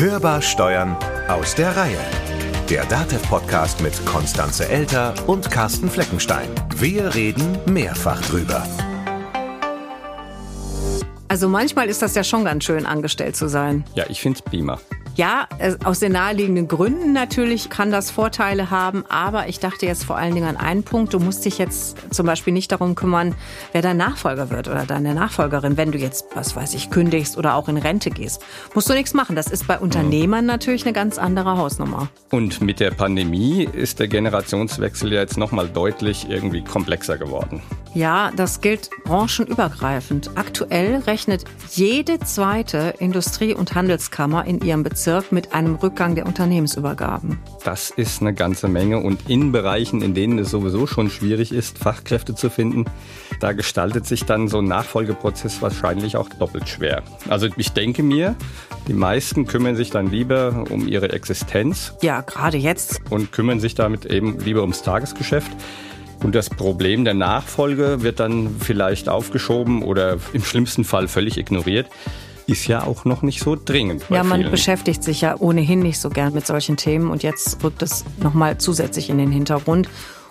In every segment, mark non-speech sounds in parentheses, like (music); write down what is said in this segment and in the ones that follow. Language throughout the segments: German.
Hörbar Steuern aus der Reihe. Der DATEV-Podcast mit Konstanze Elter und Carsten Fleckenstein. Wir reden mehrfach drüber. Also manchmal ist das ja schon ganz schön, angestellt zu sein. Ja, ich finde es prima. Ja, aus den naheliegenden Gründen natürlich kann das Vorteile haben, aber ich dachte jetzt vor allen Dingen an einen Punkt. Du musst dich jetzt zum Beispiel nicht darum kümmern, wer dein Nachfolger wird oder deine Nachfolgerin, wenn du jetzt, was weiß ich, kündigst oder auch in Rente gehst. Musst du nichts machen. Das ist bei Unternehmern natürlich eine ganz andere Hausnummer. Und mit der Pandemie ist der Generationswechsel ja jetzt nochmal deutlich irgendwie komplexer geworden. Ja, das gilt branchenübergreifend. Aktuell rechnet jede zweite Industrie- und Handelskammer in ihrem Bezirk mit einem Rückgang der Unternehmensübergaben. Das ist eine ganze Menge und in Bereichen, in denen es sowieso schon schwierig ist, Fachkräfte zu finden, da gestaltet sich dann so ein Nachfolgeprozess wahrscheinlich auch doppelt schwer. Also ich denke mir, die meisten kümmern sich dann lieber um ihre Existenz. Ja, gerade jetzt. Und kümmern sich damit eben lieber ums Tagesgeschäft. Und das Problem der Nachfolge wird dann vielleicht aufgeschoben oder im schlimmsten Fall völlig ignoriert. Ist ja auch noch nicht so dringend. Ja, man vielen. beschäftigt sich ja ohnehin nicht so gern mit solchen Themen und jetzt rückt es nochmal zusätzlich in den Hintergrund.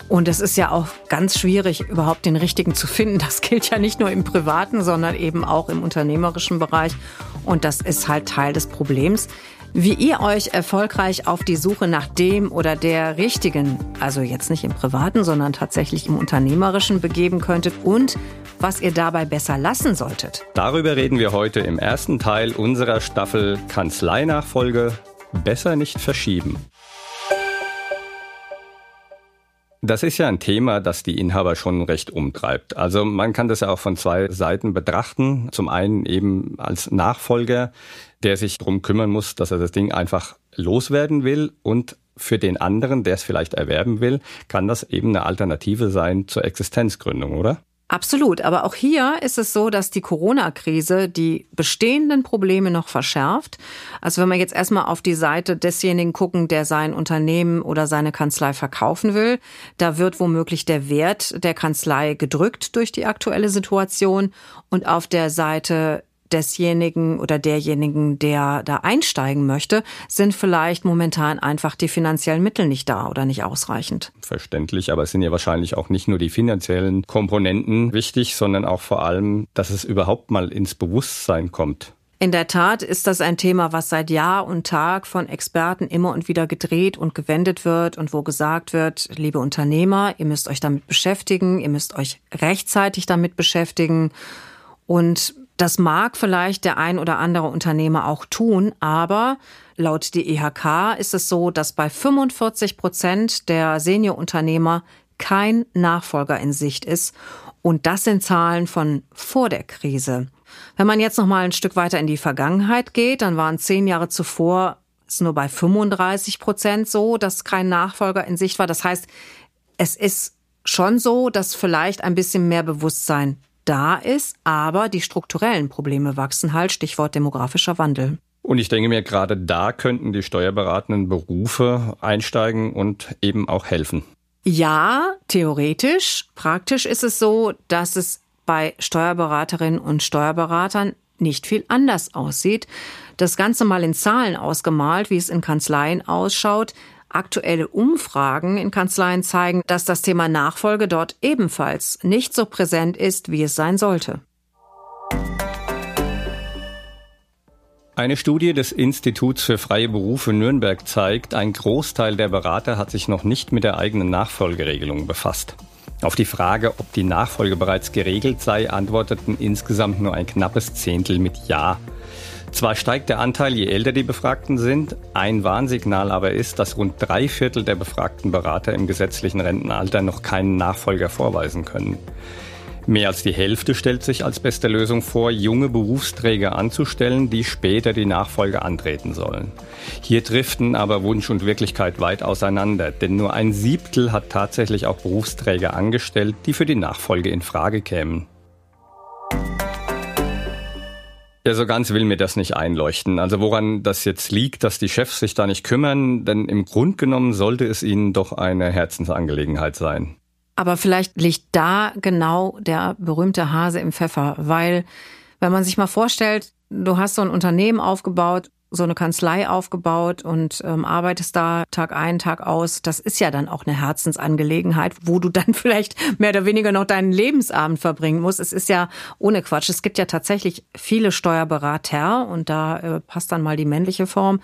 Und es ist ja auch ganz schwierig, überhaupt den richtigen zu finden. Das gilt ja nicht nur im privaten, sondern eben auch im unternehmerischen Bereich. Und das ist halt Teil des Problems. Wie ihr euch erfolgreich auf die Suche nach dem oder der richtigen, also jetzt nicht im privaten, sondern tatsächlich im unternehmerischen begeben könntet und was ihr dabei besser lassen solltet. Darüber reden wir heute im ersten Teil unserer Staffel Kanzleinachfolge Besser nicht verschieben. Das ist ja ein Thema, das die Inhaber schon recht umtreibt. Also man kann das ja auch von zwei Seiten betrachten. Zum einen eben als Nachfolger, der sich darum kümmern muss, dass er das Ding einfach loswerden will und für den anderen, der es vielleicht erwerben will, kann das eben eine Alternative sein zur Existenzgründung, oder? Absolut. Aber auch hier ist es so, dass die Corona-Krise die bestehenden Probleme noch verschärft. Also wenn wir jetzt erstmal auf die Seite desjenigen gucken, der sein Unternehmen oder seine Kanzlei verkaufen will, da wird womöglich der Wert der Kanzlei gedrückt durch die aktuelle Situation. Und auf der Seite desjenigen oder derjenigen, der da einsteigen möchte, sind vielleicht momentan einfach die finanziellen Mittel nicht da oder nicht ausreichend. Verständlich, aber es sind ja wahrscheinlich auch nicht nur die finanziellen Komponenten wichtig, sondern auch vor allem, dass es überhaupt mal ins Bewusstsein kommt. In der Tat ist das ein Thema, was seit Jahr und Tag von Experten immer und wieder gedreht und gewendet wird und wo gesagt wird, liebe Unternehmer, ihr müsst euch damit beschäftigen, ihr müsst euch rechtzeitig damit beschäftigen. Und das mag vielleicht der ein oder andere Unternehmer auch tun, aber laut DEHK ist es so, dass bei 45 Prozent der Seniorunternehmer kein Nachfolger in Sicht ist. Und das sind Zahlen von vor der Krise. Wenn man jetzt noch mal ein Stück weiter in die Vergangenheit geht, dann waren zehn Jahre zuvor es nur bei 35 Prozent so, dass kein Nachfolger in Sicht war. Das heißt, es ist schon so, dass vielleicht ein bisschen mehr Bewusstsein da ist, aber die strukturellen Probleme wachsen halt, Stichwort demografischer Wandel. Und ich denke mir, gerade da könnten die steuerberatenden Berufe einsteigen und eben auch helfen. Ja, theoretisch. Praktisch ist es so, dass es bei Steuerberaterinnen und Steuerberatern nicht viel anders aussieht. Das Ganze mal in Zahlen ausgemalt, wie es in Kanzleien ausschaut. Aktuelle Umfragen in Kanzleien zeigen, dass das Thema Nachfolge dort ebenfalls nicht so präsent ist, wie es sein sollte. Eine Studie des Instituts für freie Berufe Nürnberg zeigt, ein Großteil der Berater hat sich noch nicht mit der eigenen Nachfolgeregelung befasst. Auf die Frage, ob die Nachfolge bereits geregelt sei, antworteten insgesamt nur ein knappes Zehntel mit Ja. Zwar steigt der Anteil, je älter die Befragten sind, ein Warnsignal aber ist, dass rund drei Viertel der befragten Berater im gesetzlichen Rentenalter noch keinen Nachfolger vorweisen können. Mehr als die Hälfte stellt sich als beste Lösung vor, junge Berufsträger anzustellen, die später die Nachfolge antreten sollen. Hier driften aber Wunsch und Wirklichkeit weit auseinander, denn nur ein Siebtel hat tatsächlich auch Berufsträger angestellt, die für die Nachfolge in Frage kämen. Ja, so ganz will mir das nicht einleuchten. Also woran das jetzt liegt, dass die Chefs sich da nicht kümmern, denn im Grund genommen sollte es ihnen doch eine Herzensangelegenheit sein. Aber vielleicht liegt da genau der berühmte Hase im Pfeffer, weil wenn man sich mal vorstellt, du hast so ein Unternehmen aufgebaut so eine Kanzlei aufgebaut und ähm, arbeitest da Tag ein, Tag aus. Das ist ja dann auch eine Herzensangelegenheit, wo du dann (laughs) vielleicht mehr oder weniger noch deinen Lebensabend verbringen musst. Es ist ja ohne Quatsch. Es gibt ja tatsächlich viele Steuerberater und da äh, passt dann mal die männliche Form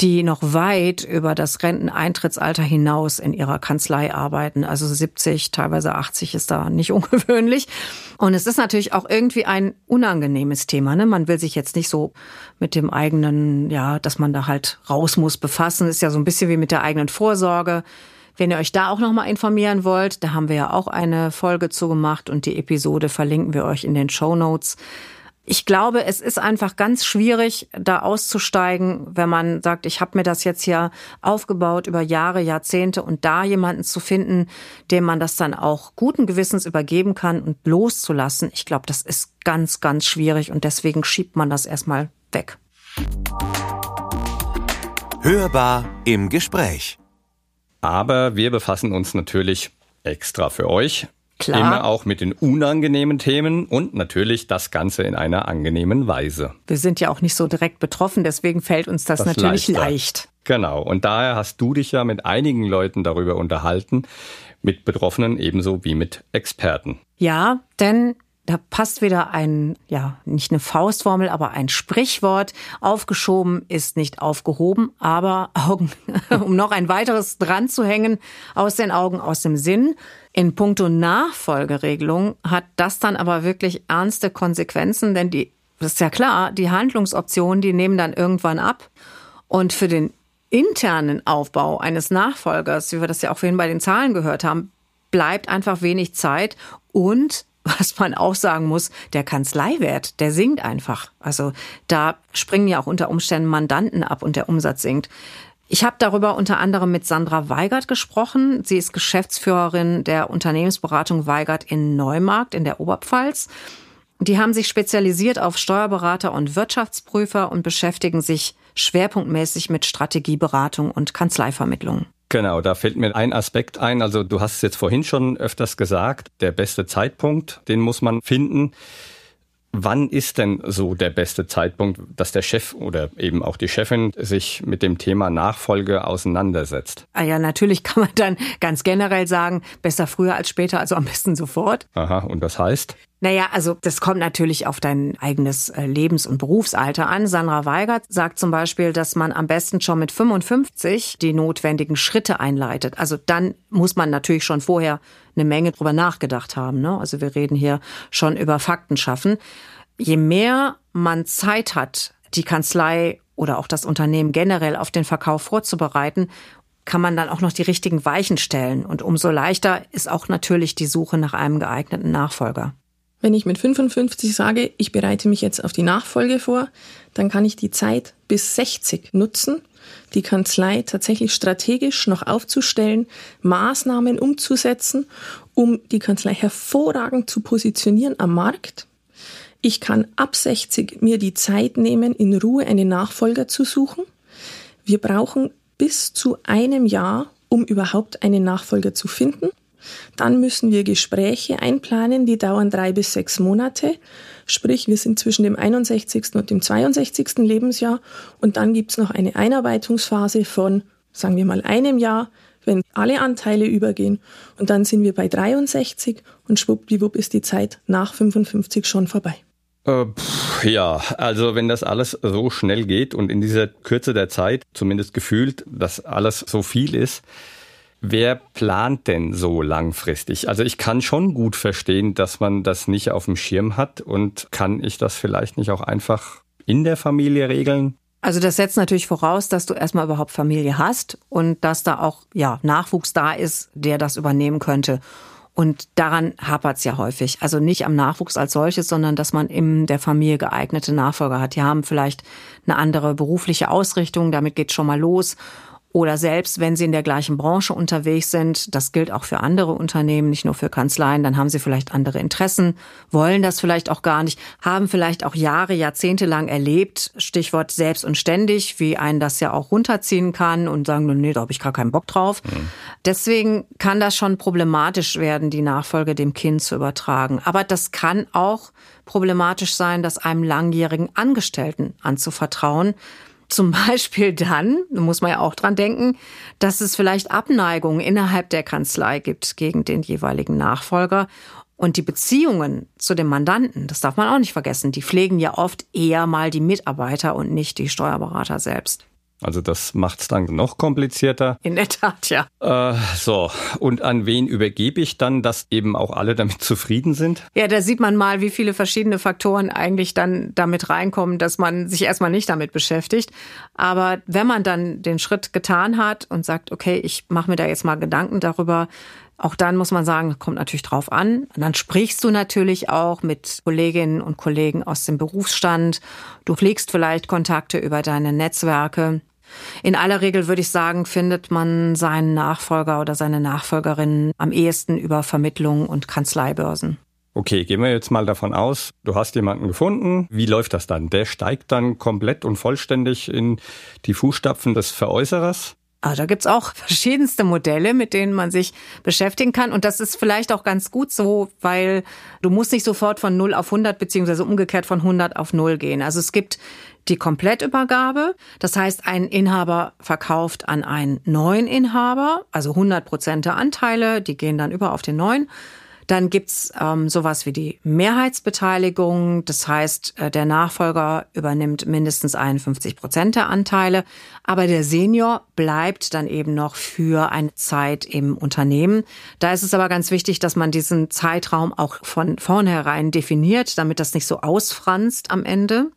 die noch weit über das Renteneintrittsalter hinaus in ihrer Kanzlei arbeiten. Also 70, teilweise 80 ist da nicht (laughs) ungewöhnlich. Und es ist natürlich auch irgendwie ein unangenehmes Thema. Ne? Man will sich jetzt nicht so mit dem eigenen, ja, dass man da halt raus muss, befassen. Ist ja so ein bisschen wie mit der eigenen Vorsorge. Wenn ihr euch da auch noch mal informieren wollt, da haben wir ja auch eine Folge zu gemacht und die Episode verlinken wir euch in den Show Notes. Ich glaube, es ist einfach ganz schwierig, da auszusteigen, wenn man sagt, ich habe mir das jetzt hier aufgebaut über Jahre, Jahrzehnte und da jemanden zu finden, dem man das dann auch guten Gewissens übergeben kann und loszulassen. Ich glaube, das ist ganz, ganz schwierig und deswegen schiebt man das erstmal weg. Hörbar im Gespräch. Aber wir befassen uns natürlich extra für euch Klar. Immer auch mit den unangenehmen Themen und natürlich das Ganze in einer angenehmen Weise. Wir sind ja auch nicht so direkt betroffen, deswegen fällt uns das, das natürlich leichter. leicht. Genau. Und daher hast du dich ja mit einigen Leuten darüber unterhalten, mit Betroffenen ebenso wie mit Experten. Ja, denn da passt wieder ein, ja, nicht eine Faustformel, aber ein Sprichwort. Aufgeschoben ist nicht aufgehoben, aber Augen, (laughs) um noch ein weiteres dran zu hängen, aus den Augen, aus dem Sinn. In puncto Nachfolgeregelung hat das dann aber wirklich ernste Konsequenzen, denn die, das ist ja klar, die Handlungsoptionen, die nehmen dann irgendwann ab. Und für den internen Aufbau eines Nachfolgers, wie wir das ja auch vorhin bei den Zahlen gehört haben, bleibt einfach wenig Zeit und was man auch sagen muss, der Kanzleiwert, der sinkt einfach. Also da springen ja auch unter Umständen Mandanten ab und der Umsatz sinkt. Ich habe darüber unter anderem mit Sandra Weigert gesprochen. Sie ist Geschäftsführerin der Unternehmensberatung Weigert in Neumarkt in der Oberpfalz. Die haben sich spezialisiert auf Steuerberater und Wirtschaftsprüfer und beschäftigen sich schwerpunktmäßig mit Strategieberatung und Kanzleivermittlung. Genau, da fällt mir ein Aspekt ein. Also du hast es jetzt vorhin schon öfters gesagt, der beste Zeitpunkt, den muss man finden. Wann ist denn so der beste Zeitpunkt, dass der Chef oder eben auch die Chefin sich mit dem Thema Nachfolge auseinandersetzt? Ah ja, natürlich kann man dann ganz generell sagen, besser früher als später, also am besten sofort. Aha, und das heißt? Naja, also das kommt natürlich auf dein eigenes äh, Lebens- und Berufsalter an. Sandra Weigert sagt zum Beispiel, dass man am besten schon mit 55 die notwendigen Schritte einleitet. Also dann muss man natürlich schon vorher eine Menge drüber nachgedacht haben. Ne? Also wir reden hier schon über Fakten schaffen. Je mehr man Zeit hat, die Kanzlei oder auch das Unternehmen generell auf den Verkauf vorzubereiten, kann man dann auch noch die richtigen Weichen stellen. Und umso leichter ist auch natürlich die Suche nach einem geeigneten Nachfolger. Wenn ich mit 55 sage, ich bereite mich jetzt auf die Nachfolge vor, dann kann ich die Zeit bis 60 nutzen, die Kanzlei tatsächlich strategisch noch aufzustellen, Maßnahmen umzusetzen, um die Kanzlei hervorragend zu positionieren am Markt. Ich kann ab 60 mir die Zeit nehmen, in Ruhe einen Nachfolger zu suchen. Wir brauchen bis zu einem Jahr, um überhaupt einen Nachfolger zu finden. Dann müssen wir Gespräche einplanen, die dauern drei bis sechs Monate. Sprich, wir sind zwischen dem 61. und dem 62. Lebensjahr. Und dann gibt's noch eine Einarbeitungsphase von, sagen wir mal, einem Jahr, wenn alle Anteile übergehen. Und dann sind wir bei 63 und schwuppdiwupp ist die Zeit nach 55 schon vorbei. Äh, ja, also wenn das alles so schnell geht und in dieser Kürze der Zeit, zumindest gefühlt, dass alles so viel ist, Wer plant denn so langfristig? Also ich kann schon gut verstehen, dass man das nicht auf dem Schirm hat und kann ich das vielleicht nicht auch einfach in der Familie regeln? Also das setzt natürlich voraus, dass du erstmal überhaupt Familie hast und dass da auch ja Nachwuchs da ist, der das übernehmen könnte. Und daran hapert es ja häufig. Also nicht am Nachwuchs als solches, sondern dass man in der Familie geeignete Nachfolger hat. Die haben vielleicht eine andere berufliche Ausrichtung, damit geht schon mal los oder selbst wenn sie in der gleichen Branche unterwegs sind, das gilt auch für andere Unternehmen, nicht nur für Kanzleien, dann haben sie vielleicht andere Interessen, wollen das vielleicht auch gar nicht, haben vielleicht auch Jahre, Jahrzehnte lang erlebt, Stichwort selbst und ständig, wie einen das ja auch runterziehen kann und sagen, nee, da habe ich gar keinen Bock drauf. Mhm. Deswegen kann das schon problematisch werden, die Nachfolge dem Kind zu übertragen. Aber das kann auch problematisch sein, das einem langjährigen Angestellten anzuvertrauen, Zum (laughs) Beispiel dann, da muss man ja auch dran denken, dass es vielleicht Abneigungen innerhalb der Kanzlei gibt gegen den jeweiligen Nachfolger. Und die Beziehungen zu dem Mandanten, das darf man auch nicht vergessen, die pflegen ja oft eher mal die Mitarbeiter und nicht die Steuerberater selbst. Also das macht es dann noch komplizierter. In der Tat, ja. Äh, so, und an wen übergebe ich dann, dass eben auch alle damit (laughs) zufrieden sind? Ja, da sieht man mal, wie viele verschiedene Faktoren eigentlich dann damit reinkommen, dass man sich erstmal nicht damit beschäftigt. Aber wenn man dann den Schritt getan hat und sagt, okay, ich mache mir da jetzt mal Gedanken darüber, auch dann muss man sagen, kommt natürlich drauf an. Und dann sprichst du natürlich auch mit Kolleginnen und Kollegen aus dem Berufsstand. Du pflegst vielleicht Kontakte über deine Netzwerke. In aller Regel würde ich sagen, findet man seinen Nachfolger oder seine Nachfolgerin am ehesten über Vermittlung und Kanzleibörsen. Okay, gehen wir jetzt mal davon aus, du hast jemanden gefunden. Wie läuft das dann? Der steigt dann komplett und vollständig in die Fußstapfen des Veräußerers? Also da gibt's auch (laughs) verschiedenste Modelle, mit denen man sich beschäftigen kann. Und das ist vielleicht auch ganz gut so, weil du musst nicht sofort von 0 auf 100 beziehungsweise umgekehrt von 100 auf 0 gehen. Also es gibt die Komplettübergabe. Das heißt, ein Inhaber verkauft an einen neuen Inhaber, also 100 Prozent der Anteile, die gehen dann über auf den neuen. Dann gibt's ähm, sowas wie die Mehrheitsbeteiligung. Das heißt, äh, der Nachfolger übernimmt mindestens 51 Prozent der Anteile. Aber der Senior bleibt dann eben noch für eine Zeit im Unternehmen. Da ist es aber ganz wichtig, dass man diesen Zeitraum auch von vornherein definiert, damit das nicht so ausfranst am Ende.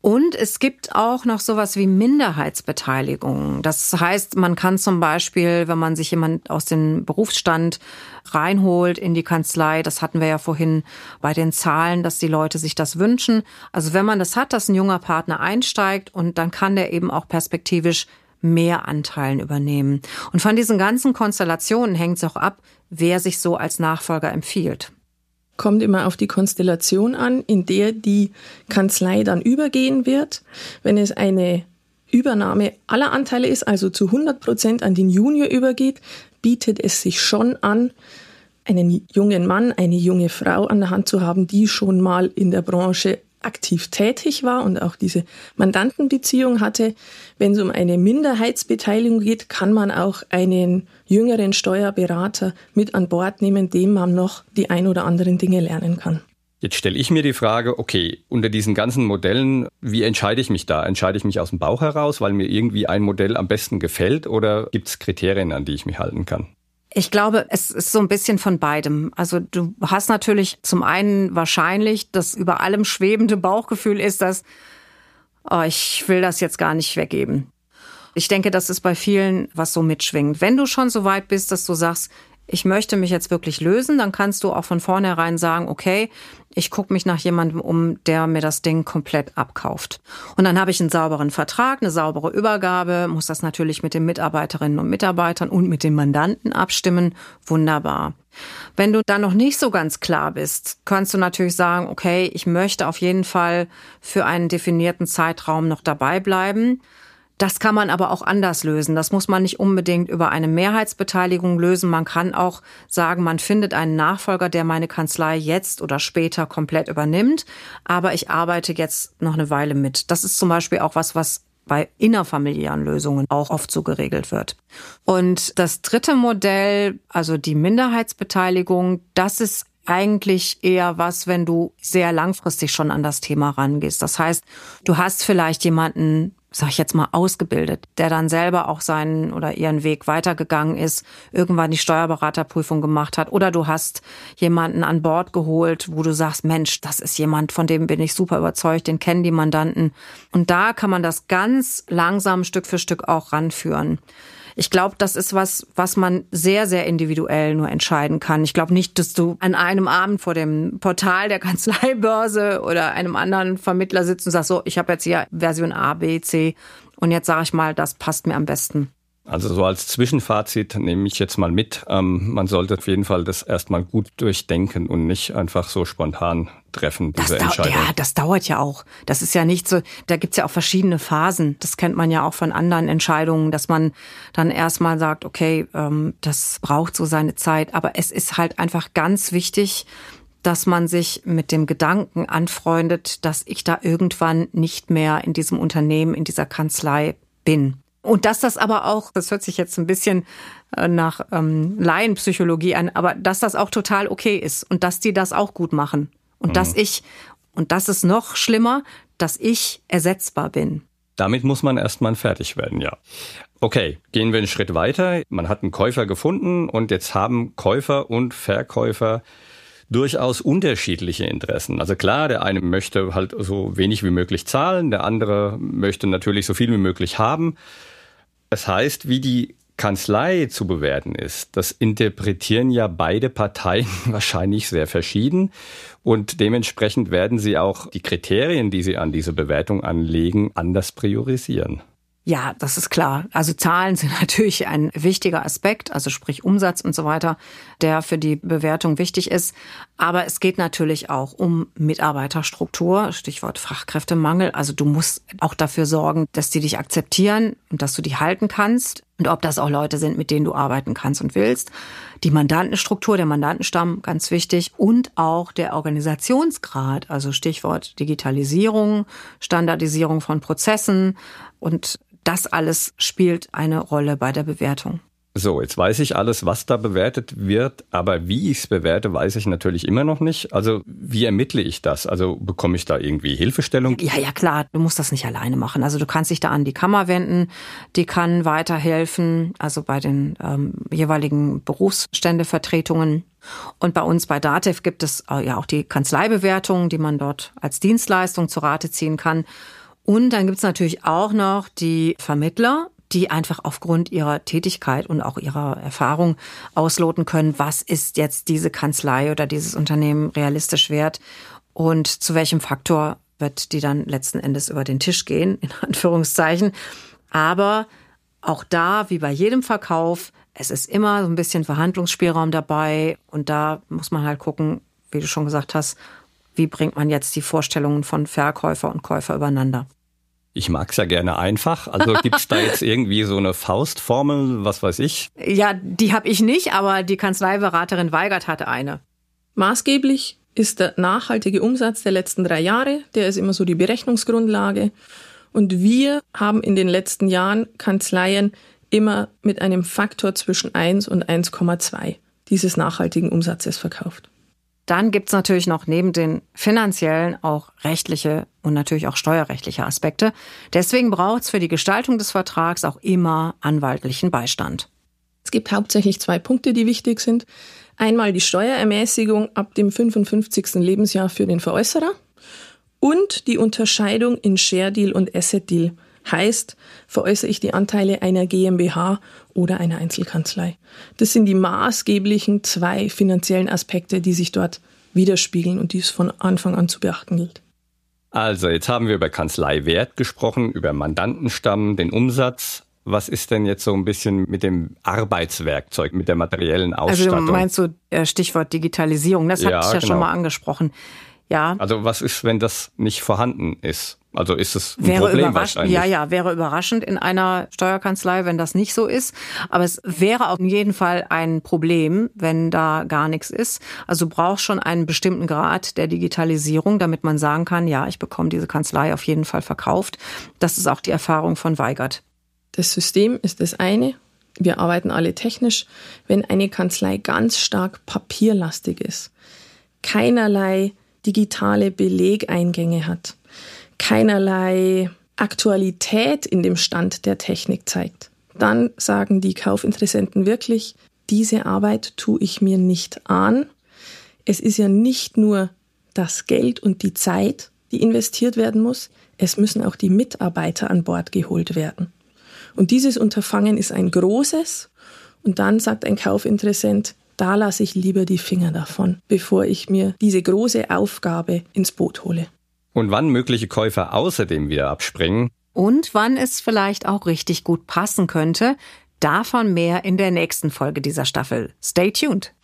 Und es gibt auch noch sowas wie Minderheitsbeteiligung. Das heißt, man kann zum Beispiel, wenn man sich jemand aus dem Berufsstand reinholt in die Kanzlei, das hatten wir ja vorhin bei den Zahlen, dass die Leute sich das wünschen. Also wenn man das hat, dass ein junger Partner einsteigt und dann kann der eben auch perspektivisch mehr Anteilen übernehmen. Und von diesen ganzen Konstellationen hängt es auch ab, wer sich so als Nachfolger empfiehlt kommt immer auf die Konstellation an, in der die Kanzlei dann übergehen wird. Wenn es eine Übernahme aller Anteile ist, also zu 100 Prozent an den Junior übergeht, bietet es sich schon an, einen jungen Mann, eine junge Frau an der Hand zu haben, die schon mal in der Branche aktiv tätig war und auch diese Mandantenbeziehung hatte. Wenn es um eine Minderheitsbeteiligung geht, kann man auch einen jüngeren Steuerberater mit an Bord nehmen, dem man noch die ein oder anderen Dinge lernen kann. Jetzt stelle ich mir die Frage, okay, unter diesen ganzen Modellen, wie entscheide ich mich da? Entscheide ich mich aus dem Bauch heraus, weil mir irgendwie ein Modell am besten gefällt oder gibt es Kriterien, an die ich mich halten kann? Ich glaube, es ist so ein bisschen von beidem. Also du hast natürlich zum einen wahrscheinlich das über allem schwebende Bauchgefühl ist, dass oh, ich will das jetzt gar nicht weggeben. Ich denke, das ist bei vielen, was so mitschwingt. Wenn du schon so weit bist, dass du sagst, ich möchte mich jetzt wirklich lösen, dann kannst du auch von vornherein sagen, okay, ich gucke mich nach jemandem um, der mir das Ding komplett abkauft. Und dann habe ich einen sauberen Vertrag, eine saubere Übergabe, muss das natürlich mit den Mitarbeiterinnen und Mitarbeitern und mit den Mandanten abstimmen. Wunderbar. Wenn du dann noch nicht so ganz klar bist, kannst du natürlich sagen, okay, ich möchte auf jeden Fall für einen definierten Zeitraum noch dabei bleiben. Das kann man aber auch anders lösen. Das muss man nicht unbedingt über eine Mehrheitsbeteiligung lösen. Man kann auch sagen, man findet einen Nachfolger, der meine Kanzlei jetzt oder später komplett übernimmt. Aber ich arbeite jetzt noch eine Weile mit. Das ist zum Beispiel auch was, was bei innerfamiliären Lösungen auch oft so geregelt wird. Und das dritte Modell, also die Minderheitsbeteiligung, das ist eigentlich eher was, wenn du sehr langfristig schon an das Thema rangehst. Das heißt, du hast vielleicht jemanden, sag ich jetzt mal, ausgebildet, der dann selber auch seinen oder ihren Weg weitergegangen ist, irgendwann die Steuerberaterprüfung gemacht hat. Oder du hast jemanden an Bord geholt, wo du sagst, Mensch, das ist jemand, von dem bin ich super überzeugt, den kennen die Mandanten. Und da kann man das ganz langsam Stück für Stück auch ranführen. Ich glaube, das ist was, was man sehr, sehr individuell nur entscheiden kann. Ich glaube nicht, dass du an einem Abend vor dem Portal der Kanzleibörse oder einem anderen Vermittler sitzt und sagst, so, ich habe jetzt hier Version A, B, C und jetzt sage ich mal, das passt mir am besten. Also so als Zwischenfazit nehme ich jetzt mal mit, ähm, man sollte auf jeden Fall das erstmal gut durchdenken und nicht einfach so spontan treffen, diese das Entscheidung. Ja, das dauert ja auch. Das ist ja nicht so, da gibt's ja auch verschiedene Phasen. Das kennt man ja auch von anderen Entscheidungen, dass man dann erstmal sagt, okay, ähm, das braucht so seine Zeit. Aber es ist halt einfach ganz wichtig, dass man sich mit dem Gedanken anfreundet, dass ich da irgendwann nicht mehr in diesem Unternehmen, in dieser Kanzlei bin. Und dass das aber auch, das hört sich jetzt ein bisschen äh, nach ähm, Laienpsychologie an, aber dass das auch total okay ist und dass die das auch gut machen. Und mhm. dass ich, und das ist noch schlimmer, dass ich ersetzbar bin. Damit muss man erstmal fertig werden, ja. Okay, gehen wir einen Schritt weiter. Man hat einen Käufer gefunden und jetzt haben Käufer und Verkäufer durchaus unterschiedliche Interessen. Also klar, der eine möchte halt so wenig wie möglich zahlen, der andere möchte natürlich so viel wie möglich haben. Das heißt, wie die Kanzlei zu bewerten ist, das interpretieren ja beide Parteien (laughs) wahrscheinlich sehr verschieden und dementsprechend werden sie auch die Kriterien, die sie an diese Bewertung anlegen, anders priorisieren. Ja, das ist klar. Also Zahlen (laughs) sind natürlich ein wichtiger Aspekt, also sprich Umsatz und so weiter, der für die Bewertung wichtig ist. Aber es geht natürlich auch um Mitarbeiterstruktur, Stichwort Fachkräftemangel. Also du musst auch dafür sorgen, dass die dich akzeptieren und dass du die halten kannst und ob das auch Leute sind, mit denen du arbeiten kannst und willst. Die Mandantenstruktur, der Mandantenstamm, ganz wichtig. Und auch der Organisationsgrad, also Stichwort Digitalisierung, Standardisierung von Prozessen und das alles spielt eine Rolle bei der Bewertung. So, jetzt weiß ich alles, was da bewertet wird, aber wie ich es bewerte, weiß ich natürlich immer noch nicht. Also wie ermittle ich das? Also bekomme ich da irgendwie Hilfestellung? Ja, ja, klar, du musst das nicht alleine machen. Also du kannst dich da an die Kammer wenden, die kann weiterhelfen, also bei den ähm, jeweiligen Berufsständevertretungen. Und bei uns bei DATEV gibt es äh, ja auch die Kanzleibewertung, die man dort als Dienstleistung zu Rate ziehen kann. Und dann gibt's natürlich auch noch die Vermittler, die einfach aufgrund ihrer Tätigkeit und auch ihrer Erfahrung ausloten können, was ist jetzt diese Kanzlei oder dieses Unternehmen realistisch wert und zu welchem Faktor wird die dann letzten Endes über den Tisch gehen, in (laughs) Anführungszeichen. Aber auch da, wie bei jedem Verkauf, es ist immer so ein bisschen Verhandlungsspielraum dabei und da muss man halt gucken, wie du schon gesagt hast, wie bringt man jetzt die Vorstellungen von Verkäufer und Käufer übereinander. Ich mag's ja gerne einfach. Also gibt's da jetzt (laughs) irgendwie so eine Faustformel, was weiß ich? Ja, die habe ich nicht, aber die Kanzleiberaterin Weigert hatte eine. Maßgeblich ist der nachhaltige Umsatz der letzten drei Jahre. Der ist immer so die Berechnungsgrundlage. Und wir haben in den letzten Jahren Kanzleien immer mit einem Faktor zwischen 1 und 1,2 dieses nachhaltigen Umsatzes verkauft. Dann gibt's natürlich noch neben den finanziellen auch rechtliche und natürlich auch steuerrechtliche Aspekte. Deswegen braucht's für die Gestaltung des Vertrags auch immer anwaltlichen Beistand. Es gibt hauptsächlich zwei Punkte, die wichtig sind. Einmal die Steuerermäßigung ab dem 55. Lebensjahr für den Veräußerer und die Unterscheidung in Share Deal und Asset Deal. Heißt, veräußere ich die Anteile einer GmbH oder einer Einzelkanzlei. Das sind die maßgeblichen zwei finanziellen Aspekte, die sich dort widerspiegeln und die es von Anfang an zu beachten gilt. Also, jetzt haben wir über Kanzleiwert gesprochen, über Mandantenstamm, den Umsatz. Was ist denn jetzt so ein bisschen mit dem Arbeitswerkzeug, mit der materiellen Ausstattung? Also du meinst so äh, Stichwort Digitalisierung, das ja, hatte ich ja genau. schon mal angesprochen. Ja. Also was ist, wenn das nicht vorhanden ist? Also ist es ein wäre Problem wahrscheinlich? Ja, ja, wäre überraschend in einer Steuerkanzlei, wenn das nicht so ist. Aber es wäre auf jeden Fall ein Problem, wenn da gar nichts ist. Also du brauchst schon einen bestimmten Grad der Digitalisierung, damit man sagen kann, ja, ich bekomme diese Kanzlei auf jeden Fall verkauft. Das ist auch die Erfahrung von Weigert. Das System ist das eine. Wir arbeiten alle technisch. Wenn eine Kanzlei ganz stark papierlastig ist, keinerlei digitale Belegeingänge hat, keinerlei Aktualität in dem Stand der Technik zeigt, dann sagen die Kaufinteressenten wirklich, diese Arbeit tue ich mir nicht an. Es ist ja nicht nur das Geld und die Zeit, die investiert werden muss, es müssen auch die Mitarbeiter an Bord geholt werden. Und dieses Unterfangen ist ein großes. Und dann sagt ein Kaufinteressent, da lasse ich lieber die Finger davon, bevor ich mir diese große Aufgabe ins Boot hole. Und wann mögliche Käufer außerdem wieder abspringen? Und wann es vielleicht auch richtig gut passen könnte, davon mehr in der nächsten Folge dieser Staffel. Stay tuned!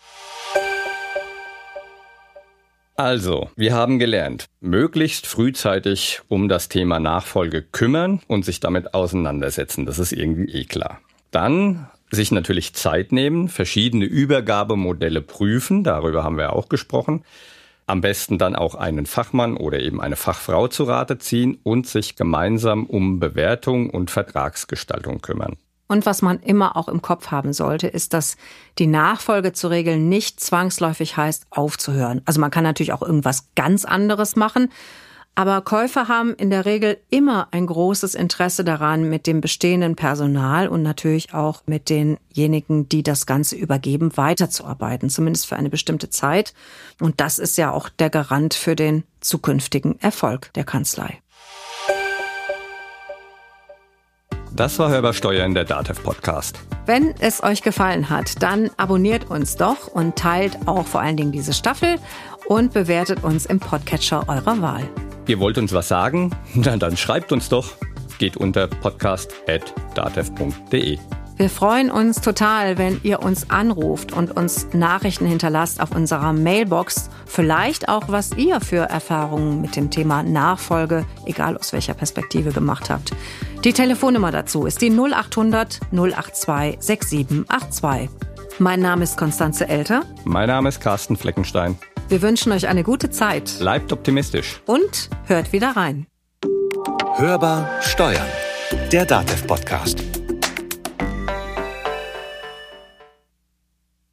Also, wir haben gelernt, möglichst frühzeitig um das Thema Nachfolge kümmern und sich damit auseinandersetzen. Das ist irgendwie eh klar. Dann sich natürlich Zeit nehmen, verschiedene Übergabemodelle prüfen, darüber haben wir auch gesprochen. Am besten dann auch einen Fachmann oder eben eine Fachfrau zu Rate ziehen und sich gemeinsam um Bewertung und Vertragsgestaltung kümmern. Und was man immer auch im Kopf haben sollte, ist, dass die Nachfolge zu regeln nicht zwangsläufig heißt, aufzuhören. Also man kann natürlich auch irgendwas ganz anderes machen, aber Käufer haben in der Regel immer ein großes Interesse daran, mit dem bestehenden Personal und natürlich auch mit denjenigen, die das Ganze übergeben, weiterzuarbeiten, zumindest für eine bestimmte Zeit. Und das ist ja auch der Garant für den zukünftigen Erfolg der Kanzlei. Das war Hörbar Steuer in der DATEV Podcast. Wenn es euch gefallen hat, dann abonniert uns doch und teilt auch vor allen Dingen diese Staffel und bewertet uns im Podcatcher eurer Wahl. Ihr wollt uns was sagen? (laughs) Na, dann schreibt uns doch. Geht unter podcast.datev.de. Wir freuen uns total, wenn ihr uns anruft und uns Nachrichten hinterlasst auf unserer Mailbox. Vielleicht auch, was ihr für Erfahrungen mit dem Thema Nachfolge, egal aus welcher Perspektive, gemacht habt. Die Telefonnummer dazu ist die 0800 082 6782. Mein Name ist Konstanze Elter. Mein Name ist Carsten Fleckenstein. Wir wünschen euch eine gute Zeit. Bleibt optimistisch. Und hört wieder rein. Hörbar Steuern. Der Datev Podcast.